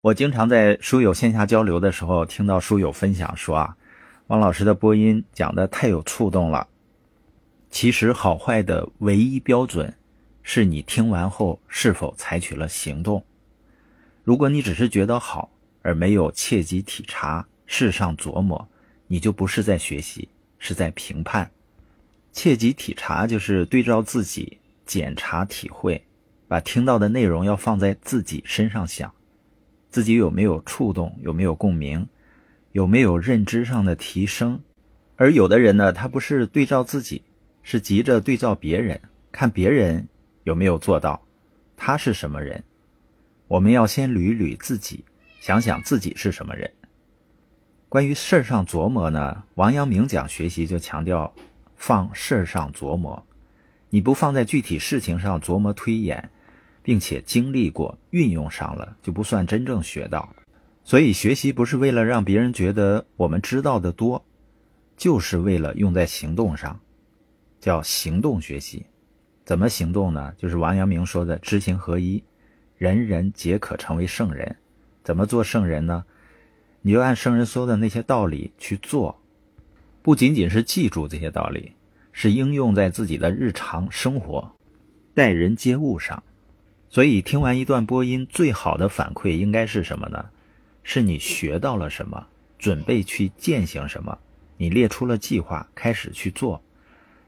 我经常在书友线下交流的时候，听到书友分享说啊，王老师的播音讲的太有触动了。其实好坏的唯一标准，是你听完后是否采取了行动。如果你只是觉得好，而没有切机体察、事上琢磨，你就不是在学习，是在评判。切机体察就是对照自己检查体会，把听到的内容要放在自己身上想。自己有没有触动？有没有共鸣？有没有认知上的提升？而有的人呢，他不是对照自己，是急着对照别人，看别人有没有做到，他是什么人？我们要先捋捋自己，想想自己是什么人。关于事儿上琢磨呢，王阳明讲学习就强调放事儿上琢磨，你不放在具体事情上琢磨推演。并且经历过、运用上了，就不算真正学到。所以学习不是为了让别人觉得我们知道的多，就是为了用在行动上，叫行动学习。怎么行动呢？就是王阳明说的知行合一，人人皆可成为圣人。怎么做圣人呢？你就按圣人说的那些道理去做，不仅仅是记住这些道理，是应用在自己的日常生活、待人接物上。所以，听完一段播音，最好的反馈应该是什么呢？是你学到了什么，准备去践行什么，你列出了计划，开始去做，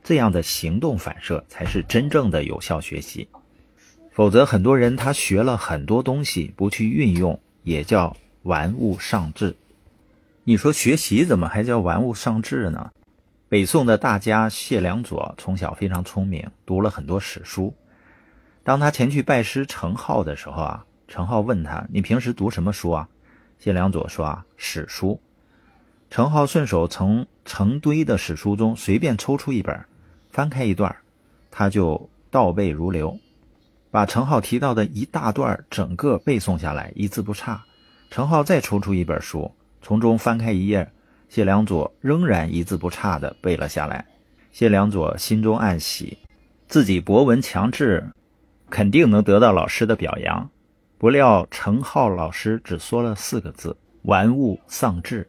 这样的行动反射才是真正的有效学习。否则，很多人他学了很多东西，不去运用，也叫玩物丧志。你说学习怎么还叫玩物丧志呢？北宋的大家谢良佐从小非常聪明，读了很多史书。当他前去拜师程颢的时候啊，程颢问他：“你平时读什么书啊？”谢良佐说：“啊，史书。”程颢顺手从成堆的史书中随便抽出一本，翻开一段，他就倒背如流，把程颢提到的一大段整个背诵下来，一字不差。程颢再抽出一本书，从中翻开一页，谢良佐仍然一字不差的背了下来。谢良佐心中暗喜，自己博闻强志。肯定能得到老师的表扬，不料程浩老师只说了四个字：玩物丧志。